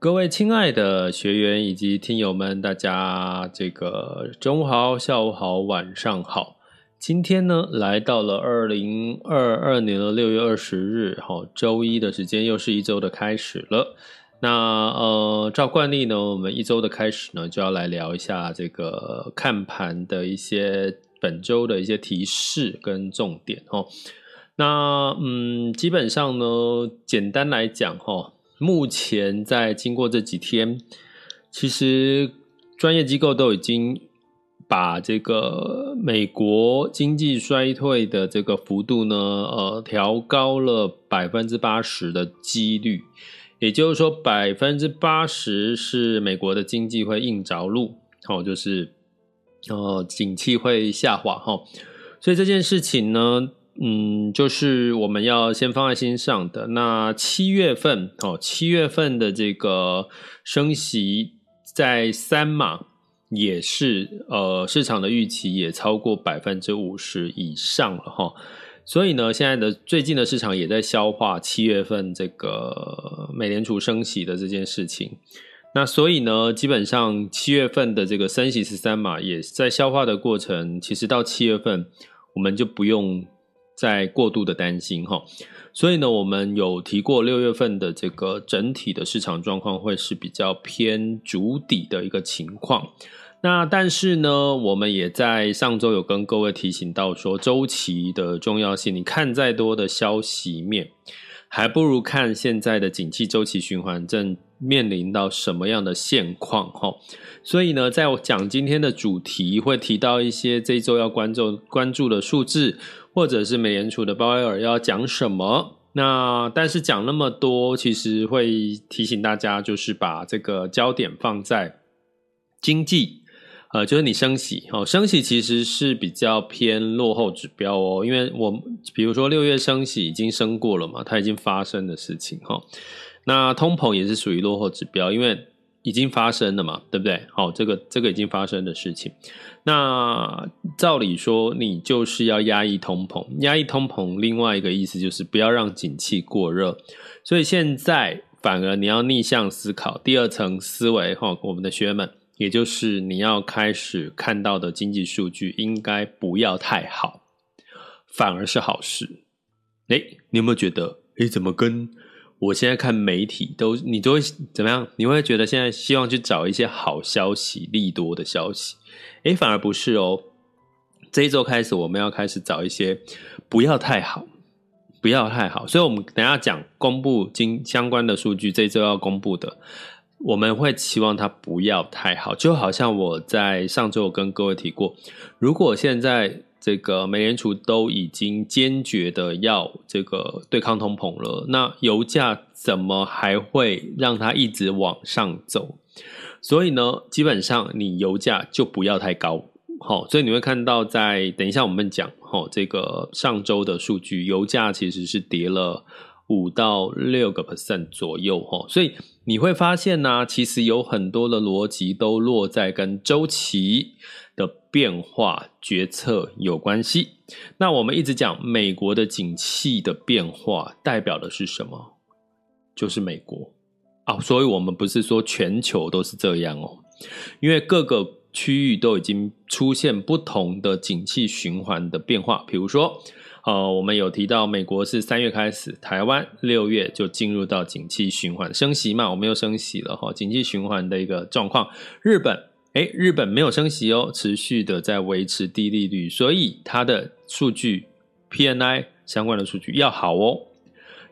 各位亲爱的学员以及听友们，大家这个中午好、下午好、晚上好。今天呢，来到了二零二二年的六月二十日，好，周一的时间，又是一周的开始了。那呃，照惯例呢，我们一周的开始呢，就要来聊一下这个看盘的一些本周的一些提示跟重点哦。那嗯，基本上呢，简单来讲哈。目前在经过这几天，其实专业机构都已经把这个美国经济衰退的这个幅度呢，呃，调高了百分之八十的几率，也就是说百分之八十是美国的经济会硬着陆，哦，就是呃，景气会下滑哈，所以这件事情呢。嗯，就是我们要先放在心上的。那七月份哦，七月份的这个升息在三码也是呃，市场的预期也超过百分之五十以上了哈。所以呢，现在的最近的市场也在消化七月份这个美联储升息的这件事情。那所以呢，基本上七月份的这个升息十三码也在消化的过程。其实到七月份，我们就不用。在过度的担心哈，所以呢，我们有提过六月份的这个整体的市场状况会是比较偏主底的一个情况。那但是呢，我们也在上周有跟各位提醒到说，周期的重要性。你看再多的消息面，还不如看现在的景气周期循环正面临到什么样的现况哈。所以呢，在我讲今天的主题，会提到一些这周要关注关注的数字。或者是美联储的鲍威尔要讲什么？那但是讲那么多，其实会提醒大家，就是把这个焦点放在经济，呃，就是你升息哦，升息其实是比较偏落后指标哦，因为我比如说六月升息已经升过了嘛，它已经发生的事情哈。那通膨也是属于落后指标，因为。已经发生了嘛，对不对？好，这个这个已经发生的事情，那照理说你就是要压抑通膨，压抑通膨，另外一个意思就是不要让景气过热，所以现在反而你要逆向思考，第二层思维哈，我们的学员们，也就是你要开始看到的经济数据应该不要太好，反而是好事。诶，你有没有觉得？诶，怎么跟？我现在看媒体都，你都会怎么样？你会觉得现在希望去找一些好消息、利多的消息，诶，反而不是哦。这一周开始，我们要开始找一些不要太好、不要太好。所以，我们等下讲公布经相关的数据，这一周要公布的，我们会期望它不要太好。就好像我在上周有跟各位提过，如果现在。这个美联储都已经坚决的要这个对抗通膨了，那油价怎么还会让它一直往上走？所以呢，基本上你油价就不要太高，好，所以你会看到在等一下我们讲，好，这个上周的数据，油价其实是跌了五到六个 percent 左右，哈，所以你会发现呢，其实有很多的逻辑都落在跟周期。的变化决策有关系。那我们一直讲美国的景气的变化代表的是什么？就是美国啊，所以我们不是说全球都是这样哦，因为各个区域都已经出现不同的景气循环的变化，比如说，呃，我们有提到美国是三月开始，台湾六月就进入到景气循环升息嘛，我们又升息了哈，景气循环的一个状况。日本，哎，日本没有升息哦，持续的在维持低利率，所以它的数据 PNI 相关的数据要好哦，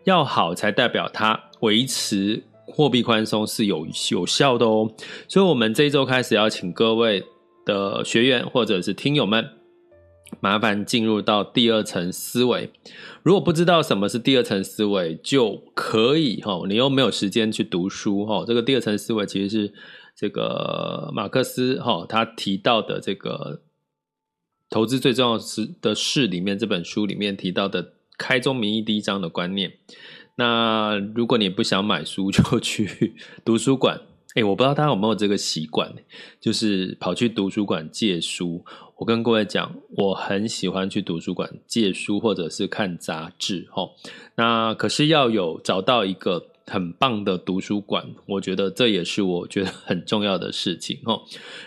要好才代表它维持。货币宽松是有有效的哦，所以，我们这一周开始要请各位的学员或者是听友们，麻烦进入到第二层思维。如果不知道什么是第二层思维，就可以哈，你又没有时间去读书哈。这个第二层思维其实是这个马克思哈他提到的这个投资最重要的事里面这本书里面提到的开宗明义第一章的观念。那如果你不想买书，就去 图书馆。哎，我不知道大家有没有这个习惯，就是跑去图书馆借书。我跟各位讲，我很喜欢去图书馆借书，或者是看杂志。齁，那可是要有找到一个。很棒的图书馆，我觉得这也是我觉得很重要的事情齁。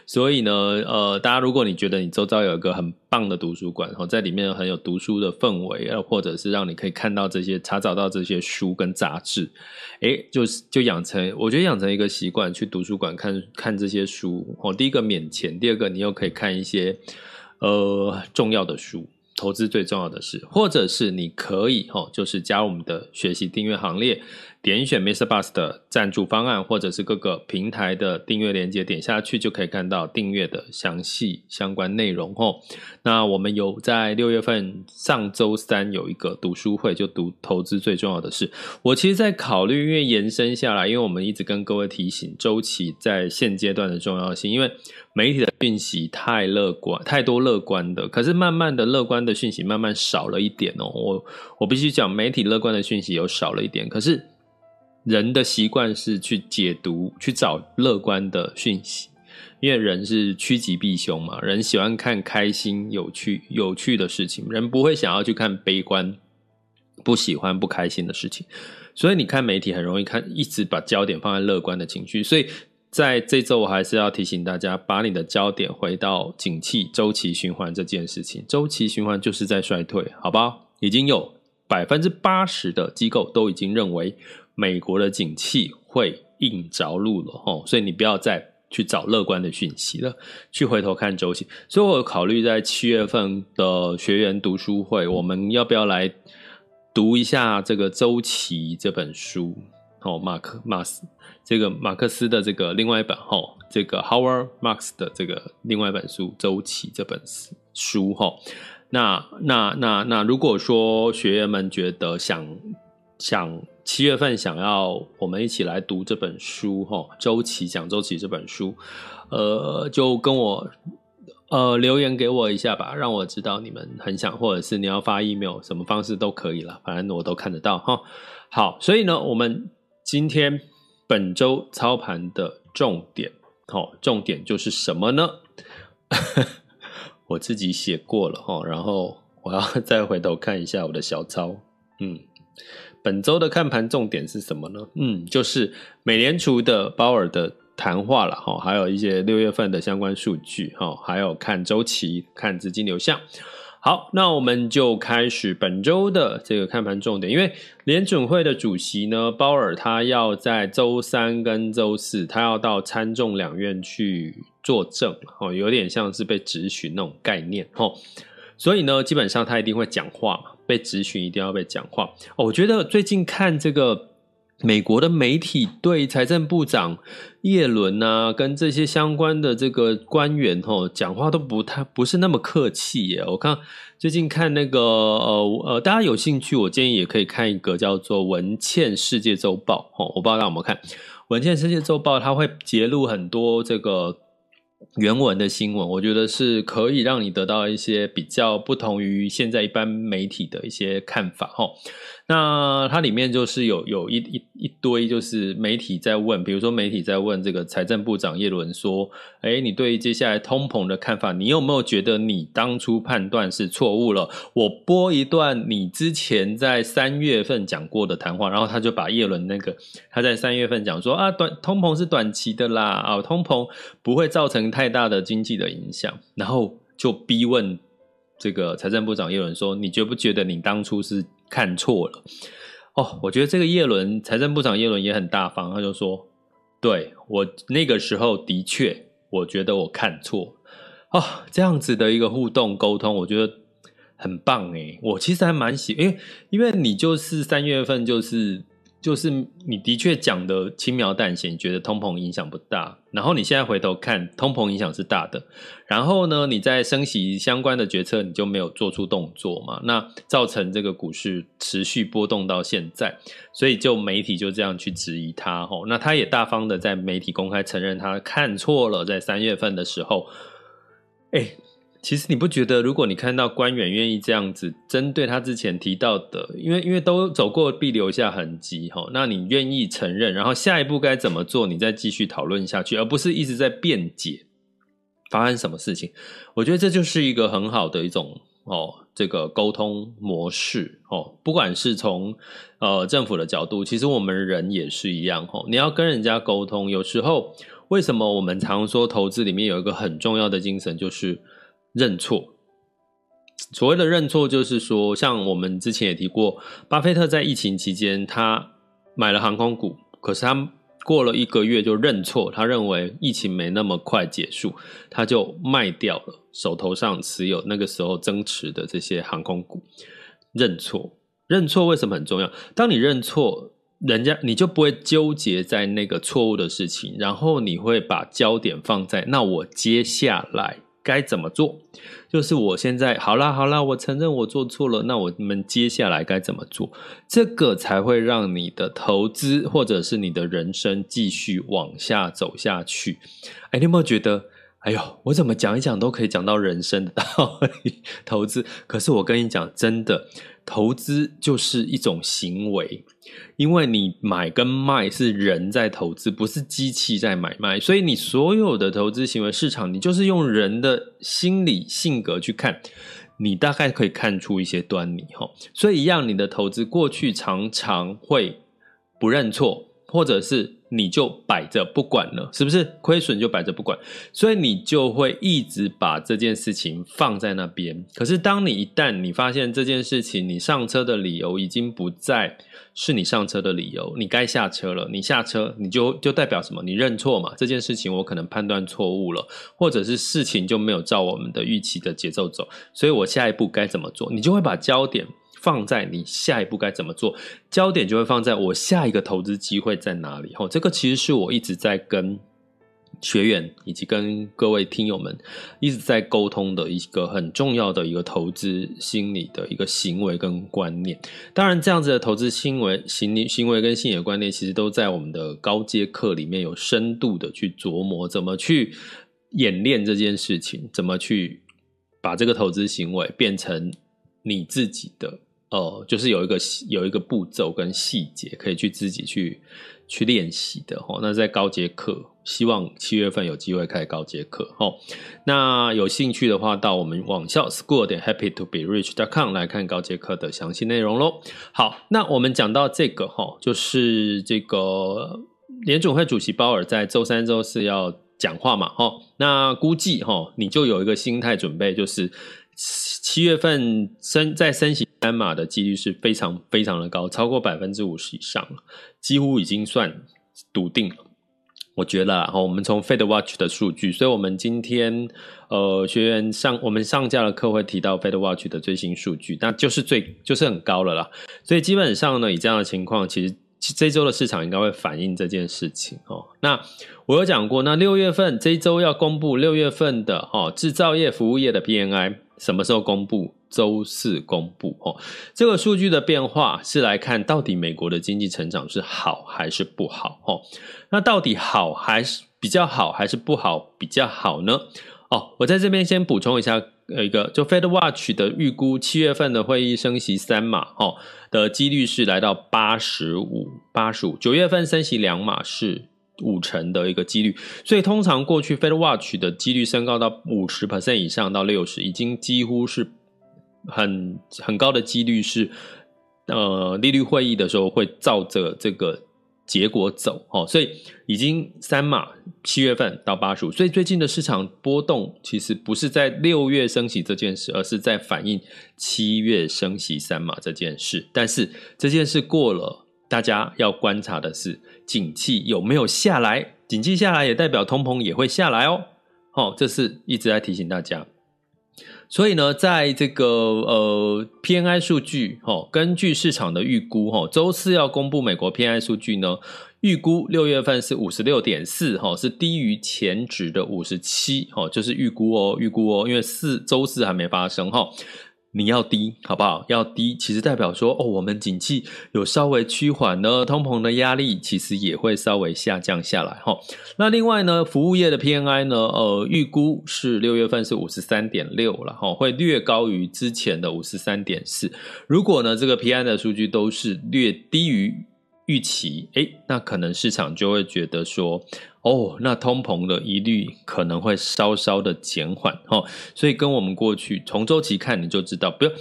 所以呢，呃，大家如果你觉得你周遭有一个很棒的图书馆，在里面很有读书的氛围，或者是让你可以看到这些、查找到这些书跟杂志，诶，就是就养成，我觉得养成一个习惯，去图书馆看看这些书。哦，第一个免钱，第二个你又可以看一些呃重要的书。投资最重要的是，或者是你可以齁，就是加入我们的学习订阅行列。点选 Mr. Bus 的赞助方案，或者是各个平台的订阅链接，点下去就可以看到订阅的详细相关内容哦。那我们有在六月份上周三有一个读书会，就读投资最重要的事。我其实，在考虑，因为延伸下来，因为我们一直跟各位提醒周期在现阶段的重要性，因为媒体的讯息太乐观，太多乐观的，可是慢慢的乐观的讯息慢慢少了一点哦。我我必须讲，媒体乐观的讯息有少了一点，可是。人的习惯是去解读、去找乐观的讯息，因为人是趋吉避凶嘛。人喜欢看开心、有趣、有趣的事情，人不会想要去看悲观、不喜欢、不开心的事情。所以你看媒体很容易看，一直把焦点放在乐观的情绪。所以在这周，我还是要提醒大家，把你的焦点回到景气周期循环这件事情。周期循环就是在衰退，好不好？已经有百分之八十的机构都已经认为。美国的景气会硬着陆了齁，所以你不要再去找乐观的讯息了，去回头看周期。所以我考虑在七月份的学员读书会，我们要不要来读一下这个周期这本书？哦，马克马斯这个马克思的这个另外一本哦，这个 Howard Marks 的这个另外一本书《周期》这本书齁。那那那那，如果说学员们觉得想想。七月份想要我们一起来读这本书哈，周琦讲周琦这本书，呃，就跟我呃留言给我一下吧，让我知道你们很想，或者是你要发 email，什么方式都可以了，反正我都看得到哈。好，所以呢，我们今天本周操盘的重点，好，重点就是什么呢？我自己写过了哈，然后我要 再回头看一下我的小抄，嗯。本周的看盘重点是什么呢？嗯，就是美联储的鲍尔的谈话了哈，还有一些六月份的相关数据哈，还有看周期、看资金流向。好，那我们就开始本周的这个看盘重点。因为联准会的主席呢，鲍尔他要在周三跟周四，他要到参众两院去作证哦，有点像是被质询那种概念哦。所以呢，基本上他一定会讲话嘛。被质询一定要被讲话哦。我觉得最近看这个美国的媒体对财政部长叶伦啊，跟这些相关的这个官员哦，讲话都不太不是那么客气耶。我看最近看那个呃呃，大家有兴趣，我建议也可以看一个叫做《文茜世界周报》哦。我不知道大家有没有看《文茜世界周报》，它会揭露很多这个。原文的新闻，我觉得是可以让你得到一些比较不同于现在一般媒体的一些看法哈。那它里面就是有有一一一堆，就是媒体在问，比如说媒体在问这个财政部长叶伦说：“哎，你对接下来通膨的看法，你有没有觉得你当初判断是错误了？”我播一段你之前在三月份讲过的谈话，然后他就把叶伦那个他在三月份讲说啊，短通膨是短期的啦，啊，通膨不会造成太大的经济的影响，然后就逼问这个财政部长叶伦说：“你觉不觉得你当初是看错了？”哦，我觉得这个叶伦财政部长叶伦也很大方，他就说：“对，我那个时候的确，我觉得我看错。”哦，这样子的一个互动沟通，我觉得很棒诶。我其实还蛮喜，因为因为你就是三月份就是。就是你的确讲的轻描淡写，你觉得通膨影响不大，然后你现在回头看，通膨影响是大的。然后呢，你在升息相关的决策你就没有做出动作嘛？那造成这个股市持续波动到现在，所以就媒体就这样去质疑他吼。那他也大方的在媒体公开承认他看错了，在三月份的时候，哎。其实你不觉得，如果你看到官员愿意这样子针对他之前提到的，因为因为都走过必留下痕迹哈，那你愿意承认，然后下一步该怎么做，你再继续讨论下去，而不是一直在辩解发生什么事情。我觉得这就是一个很好的一种哦，这个沟通模式哦。不管是从呃政府的角度，其实我们人也是一样哦。你要跟人家沟通，有时候为什么我们常说投资里面有一个很重要的精神，就是。认错，所谓的认错，就是说，像我们之前也提过，巴菲特在疫情期间，他买了航空股，可是他过了一个月就认错，他认为疫情没那么快结束，他就卖掉了手头上持有那个时候增持的这些航空股。认错，认错为什么很重要？当你认错，人家你就不会纠结在那个错误的事情，然后你会把焦点放在那我接下来。该怎么做？就是我现在好啦好啦，我承认我做错了。那我们接下来该怎么做？这个才会让你的投资或者是你的人生继续往下走下去。哎，你有没有觉得？哎呦，我怎么讲一讲都可以讲到人生的道理？投资，可是我跟你讲，真的。投资就是一种行为，因为你买跟卖是人在投资，不是机器在买卖，所以你所有的投资行为市场，你就是用人的心理性格去看，你大概可以看出一些端倪哈。所以一样，你的投资过去常常会不认错，或者是。你就摆着不管了，是不是？亏损就摆着不管，所以你就会一直把这件事情放在那边。可是，当你一旦你发现这件事情，你上车的理由已经不再是你上车的理由，你该下车了。你下车，你就就代表什么？你认错嘛？这件事情我可能判断错误了，或者是事情就没有照我们的预期的节奏走，所以我下一步该怎么做？你就会把焦点。放在你下一步该怎么做，焦点就会放在我下一个投资机会在哪里。吼，这个其实是我一直在跟学员以及跟各位听友们一直在沟通的一个很重要的一个投资心理的一个行为跟观念。当然，这样子的投资行为、行为、行为跟心理的观念，其实都在我们的高阶课里面有深度的去琢磨，怎么去演练这件事情，怎么去把这个投资行为变成你自己的。哦，就是有一个有一个步骤跟细节可以去自己去去练习的哦。那在高阶课，希望七月份有机会开高阶课哦。那有兴趣的话，到我们网校 school 点 happy to be rich dot com 来看高阶课的详细内容喽。好，那我们讲到这个哈，就是这个联总会主席鲍尔在周三、周四要讲话嘛哈。那估计哈，你就有一个心态准备，就是。七月份升再升息三码的几率是非常非常的高，超过百分之五十以上了，几乎已经算笃定了。我觉得啊，我们从 Fed Watch 的数据，所以我们今天呃学员上我们上架的课会提到 Fed Watch 的最新数据，那就是最就是很高了啦。所以基本上呢，以这样的情况，其实这周的市场应该会反映这件事情哦。那我有讲过，那六月份这一周要公布六月份的哦制造业、服务业的 P N I，。什么时候公布？周四公布哦。这个数据的变化是来看到底美国的经济成长是好还是不好哦。那到底好还是比较好，还是不好比较好呢？哦，我在这边先补充一下，呃，一个就 Fed Watch 的预估，七月份的会议升息三码哦的几率是来到八十五，八十五。九月份升息两码是。五成的一个几率，所以通常过去 Fed Watch 的几率升高到五十 percent 以上到六十，已经几乎是很很高的几率是，呃，利率会议的时候会照着这个结果走哦，所以已经三码七月份到八十五，所以最近的市场波动其实不是在六月升息这件事，而是在反映七月升息三码这件事。但是这件事过了，大家要观察的是景气有没有下来，景气下来也代表通膨也会下来哦。哦，这是一直在提醒大家。所以呢，在这个呃 PNI 数据，哦，根据市场的预估，哈，周四要公布美国 PNI 数据呢，预估六月份是五十六点四，哈，是低于前值的五十七，哈，就是预估哦，预估哦，因为四周四还没发生，哈。你要低，好不好？要低，其实代表说，哦，我们景气有稍微趋缓呢，通膨的压力其实也会稍微下降下来，哈。那另外呢，服务业的 PNI 呢，呃，预估是六月份是五十三点六了，哈，会略高于之前的五十三点四。如果呢，这个 PNI 的数据都是略低于预期，诶，那可能市场就会觉得说。哦，那通膨的疑虑可能会稍稍的减缓哦，所以跟我们过去从周期看，你就知道，不要，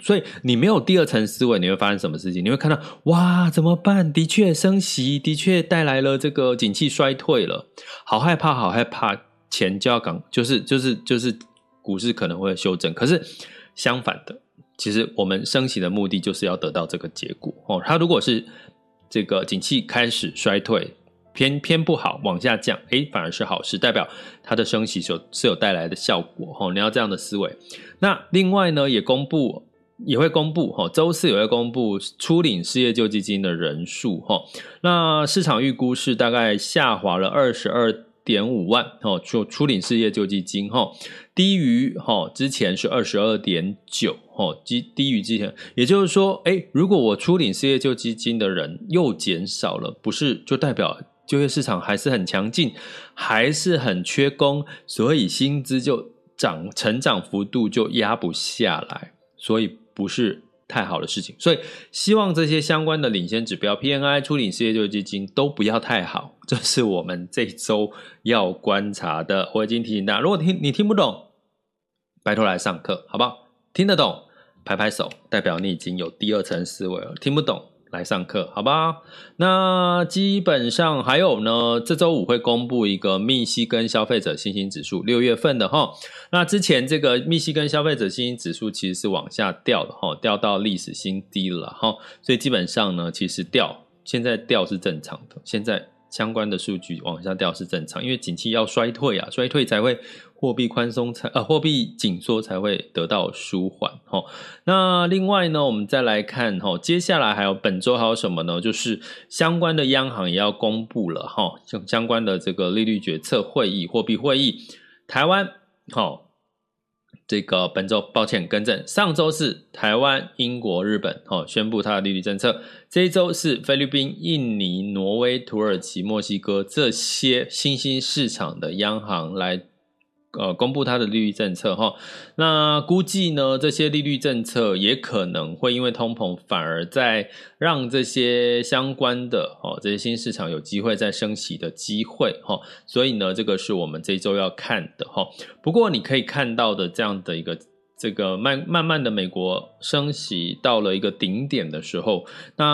所以你没有第二层思维，你会发生什么事情？你会看到，哇，怎么办？的确升息，的确带来了这个景气衰退了，好害怕，好害怕，钱就要赶，就是就是就是股市可能会修正。可是相反的，其实我们升息的目的就是要得到这个结果哦。它如果是这个景气开始衰退。偏偏不好，往下降，诶，反而是好事，代表它的升息所是有带来的效果，吼，你要这样的思维。那另外呢，也公布也会公布，吼，周四也会公布初领失业救济金的人数，吼，那市场预估是大概下滑了二十二点五万，吼，就初领失业救济金，吼，低于吼之前是二十二点九，吼，低低于之前，也就是说，诶，如果我初领失业救济金的人又减少了，不是就代表？就业市场还是很强劲，还是很缺工，所以薪资就涨，成长幅度就压不下来，所以不是太好的事情。所以希望这些相关的领先指标 PNI、初领失业救济金都不要太好，这是我们这周要观察的。我已经提醒大家，如果听你听不懂，拜托来上课，好不好？听得懂，拍拍手，代表你已经有第二层思维了。听不懂。来上课，好吧？那基本上还有呢，这周五会公布一个密西根消费者信心指数，六月份的哈。那之前这个密西根消费者信心指数其实是往下掉的哈，掉到历史新低了哈。所以基本上呢，其实掉现在掉是正常的，现在。相关的数据往下掉是正常，因为景气要衰退啊，衰退才会货币宽松才呃货币紧缩才会得到舒缓哈。那另外呢，我们再来看哈，接下来还有本周还有什么呢？就是相关的央行也要公布了哈，相相关的这个利率决策会议、货币会议，台湾好。这个本周抱歉更正，上周是台湾、英国、日本哦宣布它的利率政策，这一周是菲律宾、印尼、挪威、土耳其、墨西哥这些新兴市场的央行来。呃，公布它的利率政策哈，那估计呢，这些利率政策也可能会因为通膨，反而在让这些相关的哦，这些新市场有机会再升息的机会哈，所以呢，这个是我们这周要看的哈。不过你可以看到的这样的一个这个慢慢慢的美国升息到了一个顶点的时候，那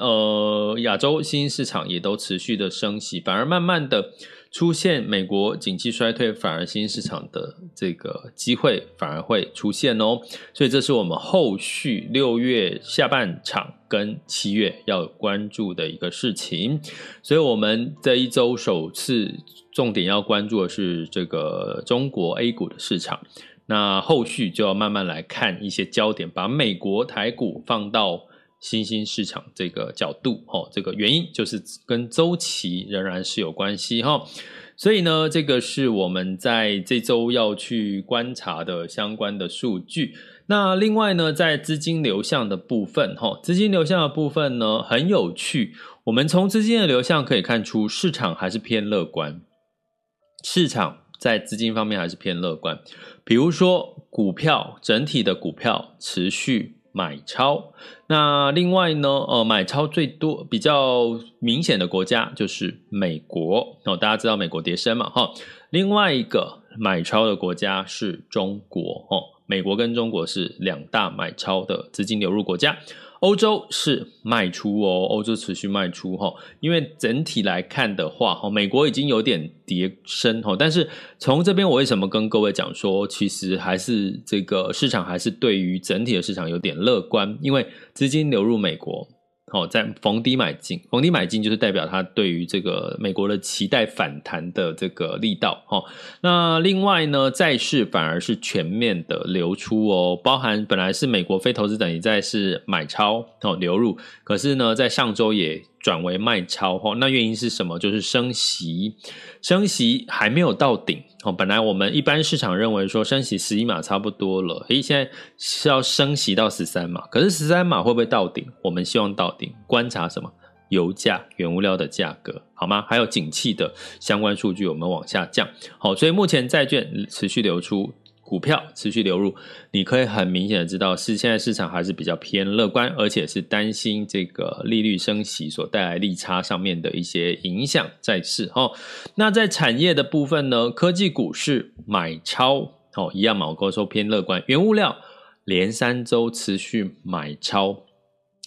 呃，亚洲新兴市场也都持续的升息，反而慢慢的。出现美国景气衰退，反而新兴市场的这个机会反而会出现哦，所以这是我们后续六月下半场跟七月要关注的一个事情。所以我们这一周首次重点要关注的是这个中国 A 股的市场，那后续就要慢慢来看一些焦点，把美国台股放到。新兴市场这个角度，哈，这个原因就是跟周期仍然是有关系，哈，所以呢，这个是我们在这周要去观察的相关的数据。那另外呢，在资金流向的部分，哈，资金流向的部分呢，很有趣。我们从资金的流向可以看出，市场还是偏乐观，市场在资金方面还是偏乐观。比如说，股票整体的股票持续。买超，那另外呢，呃，买超最多、比较明显的国家就是美国哦。大家知道美国跌深嘛，哈。另外一个买超的国家是中国哦，美国跟中国是两大买超的资金流入国家。欧洲是卖出哦，欧洲持续卖出哈，因为整体来看的话哈，美国已经有点跌升哈，但是从这边我为什么跟各位讲说，其实还是这个市场还是对于整体的市场有点乐观，因为资金流入美国。哦，在逢低买进，逢低买进就是代表它对于这个美国的期待反弹的这个力道。哦，那另外呢，债市反而是全面的流出哦，包含本来是美国非投资等级债是买超哦流入，可是呢，在上周也。转为卖超哈，那原因是什么？就是升息，升息还没有到顶哦。本来我们一般市场认为说升息十一码差不多了，诶，现在是要升息到十三码，可是十三码会不会到顶？我们希望到顶。观察什么？油价、原物料的价格，好吗？还有景气的相关数据，我们往下降。好，所以目前债券持续流出。股票持续流入，你可以很明显的知道，是现在市场还是比较偏乐观，而且是担心这个利率升息所带来利差上面的一些影响在市哦。那在产业的部分呢，科技股是买超哦，一样嘛，我说偏乐观，原物料连三周持续买超，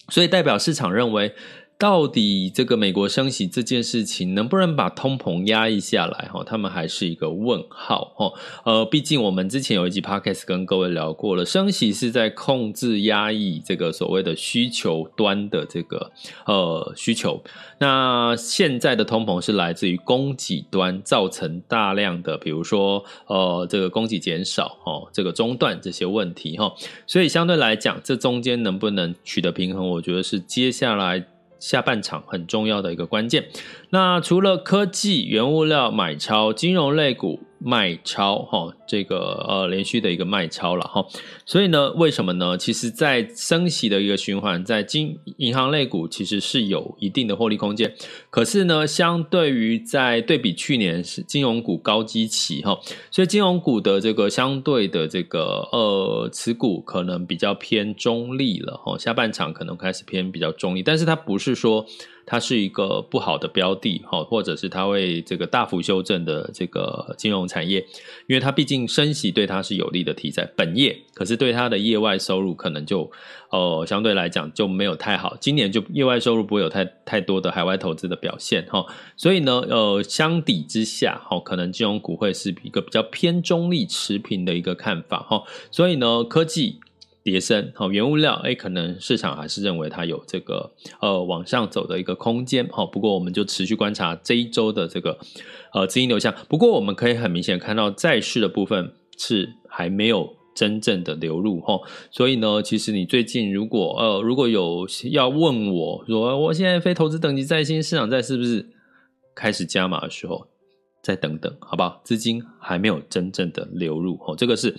所以代表市场认为。到底这个美国升息这件事情能不能把通膨压抑下来？哈，他们还是一个问号。哈，呃，毕竟我们之前有一集 podcast 跟各位聊过了，升息是在控制压抑这个所谓的需求端的这个呃需求。那现在的通膨是来自于供给端造成大量的，比如说呃这个供给减少，哦，这个中断这些问题，哈。所以相对来讲，这中间能不能取得平衡，我觉得是接下来。下半场很重要的一个关键。那除了科技、原物料买超，金融类股卖超，哈，这个呃连续的一个卖超了哈。所以呢，为什么呢？其实，在升息的一个循环，在金银行类股其实是有一定的获利空间。可是呢，相对于在对比去年是金融股高基期哈，所以金融股的这个相对的这个呃持股可能比较偏中立了哈。下半场可能开始偏比较中立，但是它不是说。它是一个不好的标的，哈，或者是它会这个大幅修正的这个金融产业，因为它毕竟升息对它是有利的题材，本业可是对它的业外收入可能就呃相对来讲就没有太好，今年就业外收入不会有太太多的海外投资的表现，哈，所以呢，呃，相抵之下，哈，可能金融股会是一个比较偏中立持平的一个看法，哈，所以呢，科技。跌升，好，原物料，诶，可能市场还是认为它有这个呃往上走的一个空间，好，不过我们就持续观察这一周的这个呃资金流向。不过我们可以很明显看到，债市的部分是还没有真正的流入，哈，所以呢，其实你最近如果呃如果有要问我说，我现在非投资等级债新市场债是不是开始加码的时候？再等等，好不好？资金还没有真正的流入哦，这个是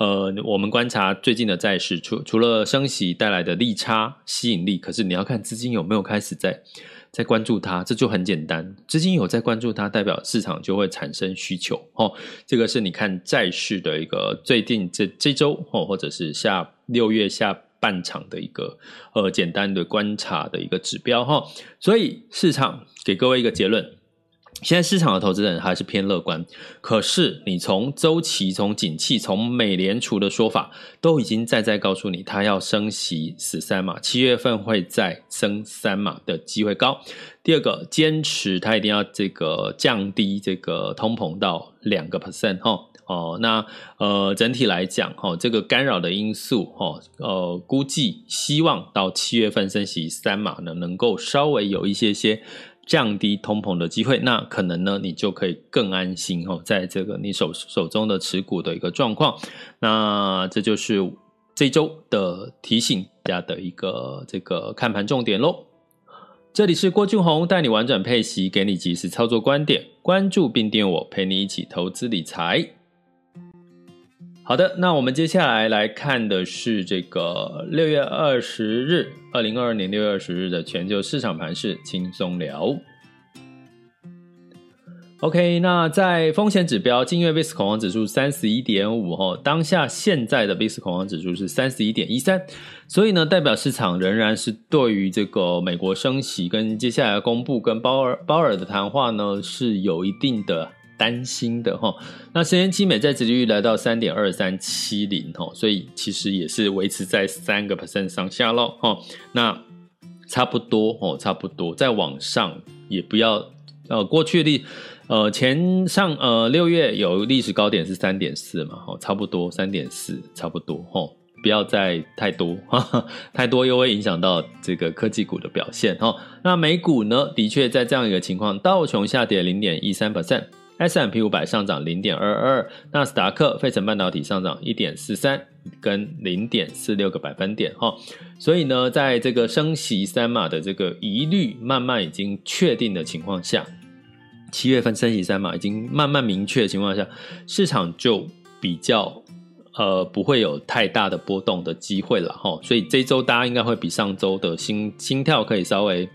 呃，我们观察最近的债市，除除了升息带来的利差吸引力，可是你要看资金有没有开始在在关注它，这就很简单，资金有在关注它，代表市场就会产生需求哦。这个是你看债市的一个最近这这周哦，或者是下六月下半场的一个呃简单的观察的一个指标哈。所以市场给各位一个结论。现在市场的投资人还是偏乐观，可是你从周期、从景气、从美联储的说法，都已经在在告诉你，它要升息十三码，七月份会再升三码的机会高。第二个，坚持它一定要这个降低这个通膨到两个 percent 哈哦。那呃，整体来讲哈，这个干扰的因素哈呃，估计希望到七月份升息三码呢，能够稍微有一些些。降低通膨的机会，那可能呢，你就可以更安心哦，在这个你手手中的持股的一个状况。那这就是这周的提醒大家的一个这个看盘重点喽。这里是郭俊宏带你玩转配息，给你及时操作观点，关注并订我，陪你一起投资理财。好的，那我们接下来来看的是这个六月二十日，二零二二年六月二十日的全球市场盘势轻松聊。OK，那在风险指标，今月 VIX 恐慌指数三十一点五哈，当下现在的 VIX 恐慌指数是三十一点一三，所以呢，代表市场仍然是对于这个美国升息跟接下来公布跟鲍尔鲍尔的谈话呢是有一定的。担心的哈。那十年期美债殖利率来到三点二三七零哈，所以其实也是维持在三个 percent 上下喽哈。那差不多哦，差不多再往上也不要呃，过去的呃前上呃六月有历史高点是三点四嘛，哈，差不多三点四，差不多哈。不要再太多，哈哈，太多又会影响到这个科技股的表现哈。那美股呢，的确在这样一个情况，道琼下跌零点一三 percent S M P 五百上涨零点二二，纳斯达克、费城半导体上涨一点四三跟零点四六个百分点哈。所以呢，在这个升息三码的这个疑虑慢慢已经确定的情况下，七月份升息三码已经慢慢明确的情况下，市场就比较。呃，不会有太大的波动的机会了哈，所以这周大家应该会比上周的心心跳可以稍微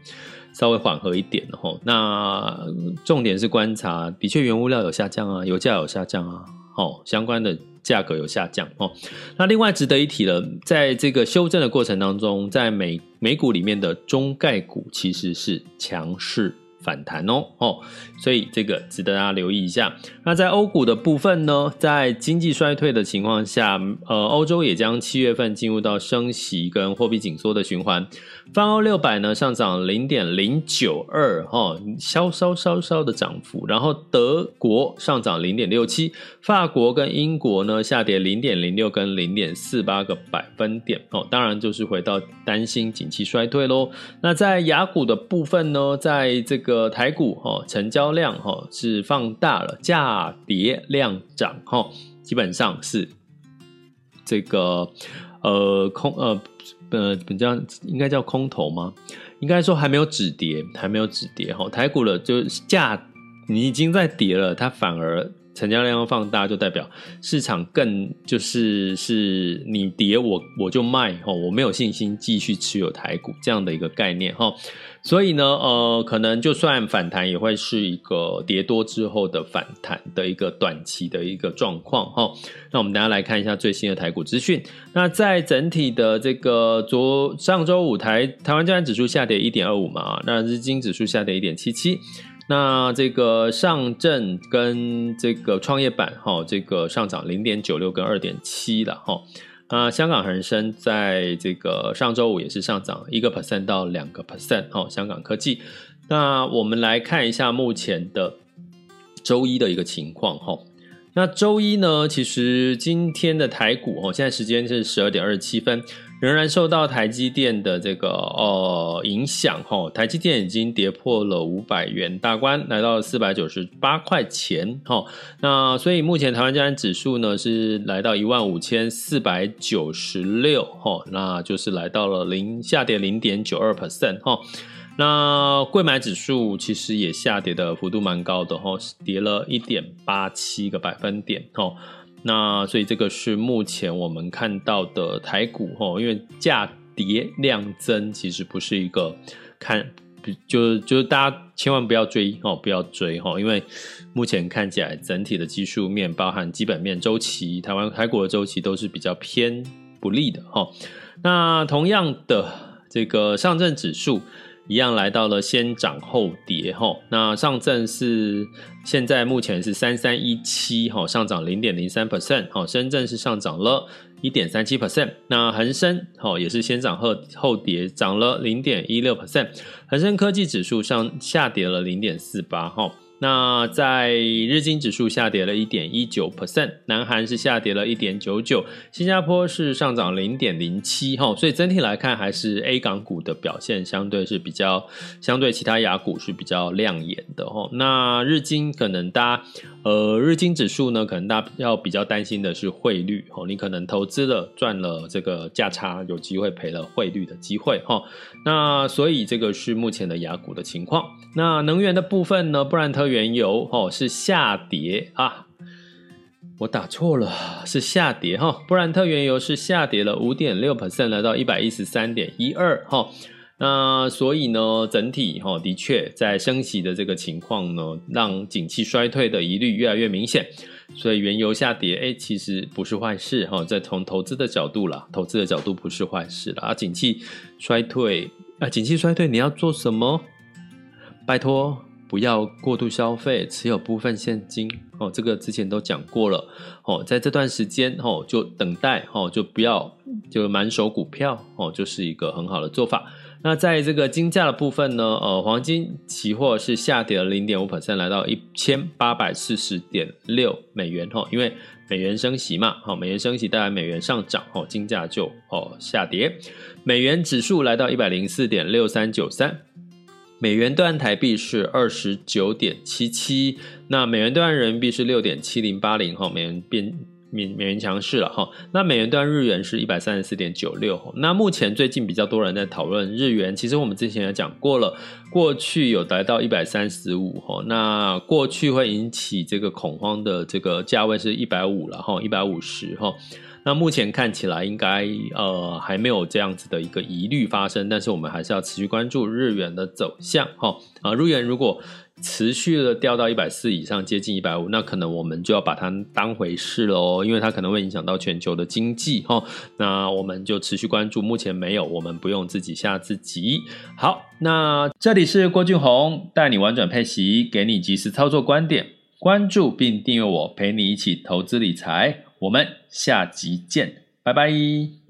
稍微缓和一点哈。那重点是观察，的确原物料有下降啊，油价有下降啊，哦，相关的价格有下降哦。那另外值得一提了，在这个修正的过程当中，在美美股里面的中概股其实是强势。反弹哦哦，所以这个值得大家留意一下。那在欧股的部分呢，在经济衰退的情况下，呃，欧洲也将七月份进入到升息跟货币紧缩的循环。泛欧六百呢上涨零点零九二哈，稍稍稍稍的涨幅。然后德国上涨零点六七，法国跟英国呢下跌零点零六跟零点四八个百分点哦。当然就是回到担心景气衰退喽。那在雅股的部分呢，在这个。台股哈成交量哈是放大了，价跌量涨哈，基本上是这个呃空呃呃比较应该叫空头吗？应该说还没有止跌，还没有止跌哈。台股了就价你已经在跌了，它反而成交量要放大，就代表市场更就是是你跌我我就卖哈，我没有信心继续持有台股这样的一个概念哈。所以呢，呃，可能就算反弹，也会是一个跌多之后的反弹的一个短期的一个状况哈。那我们大家来看一下最新的台股资讯。那在整体的这个昨上周五台台湾加权指数下跌一点二五嘛，那日经指数下跌一点七七，那这个上证跟这个创业板哈，这个上涨零点九六跟二点七了哈。啊，香港恒生在这个上周五也是上涨一个 percent 到两个 percent 哦。香港科技，那我们来看一下目前的周一的一个情况哈。那周一呢，其实今天的台股哦，现在时间是十二点二十七分。仍然受到台积电的这个呃影响哈，台积电已经跌破了五百元大关，来到了四百九十八块钱哈。那所以目前台湾加权指数呢是来到一万五千四百九十六哈，那就是来到了零下跌零点九二 percent 哈。那柜买指数其实也下跌的幅度蛮高的哈，跌了一点八七个百分点哈。那所以这个是目前我们看到的台股哈，因为价跌量增，其实不是一个看，就就大家千万不要追哦，不要追哈，因为目前看起来整体的技术面，包含基本面周期，台湾台股的周期都是比较偏不利的哈。那同样的这个上证指数。一样来到了先涨后跌哈，那上证是现在目前是三三一七哈，上涨零点零三 percent 哈，深圳是上涨了一点三七 percent，那恒生哈也是先涨后后跌，涨了零点一六 percent，恒生科技指数上下跌了零点四八哈。那在日经指数下跌了一点一九 percent，南韩是下跌了一点九九，新加坡是上涨零点零七哈，所以整体来看还是 A 港股的表现相对是比较，相对其他亚股是比较亮眼的哈。那日经可能大家呃日经指数呢，可能大家要比较担心的是汇率哦，你可能投资了赚了这个价差，有机会赔了汇率的机会哈。那所以这个是目前的亚股的情况。那能源的部分呢，布兰特原油哦是下跌啊，我打错了，是下跌哈。布兰特原油是下跌了五点六 percent，来到一百一十三点一二哈。那所以呢，整体哈的确在升息的这个情况呢，让景气衰退的疑虑越来越明显。所以原油下跌，哎，其实不是坏事哈。在从投资的角度啦，投资的角度不是坏事啦。啊，景气衰退啊，景气衰退你要做什么？拜托。不要过度消费，持有部分现金哦。这个之前都讲过了哦，在这段时间哦，就等待哦，就不要就满手股票哦，就是一个很好的做法。那在这个金价的部分呢，呃，黄金期货是下跌了零点五 percent，来到一千八百四十点六美元哈，因为美元升息嘛，好，美元升息带来美元上涨，哦，金价就哦下跌。美元指数来到一百零四点六三九三，美元兑台币是二十九点七七，那美元兑人民币是六点七零八零哈，美元变。美美元强势了哈，那美元兑日元是一百三十四点九六。那目前最近比较多人在讨论日元，其实我们之前也讲过了，过去有达到一百三十五哈，那过去会引起这个恐慌的这个价位是一百五了哈，一百五十哈。那目前看起来应该呃还没有这样子的一个疑虑发生，但是我们还是要持续关注日元的走向哈啊，日元如果。持续的掉到一百四以上，接近一百五，那可能我们就要把它当回事了哦，因为它可能会影响到全球的经济哈。那我们就持续关注，目前没有，我们不用自己吓自己。好，那这里是郭俊宏，带你玩转配息，给你及时操作观点，关注并订阅我，陪你一起投资理财。我们下集见，拜拜。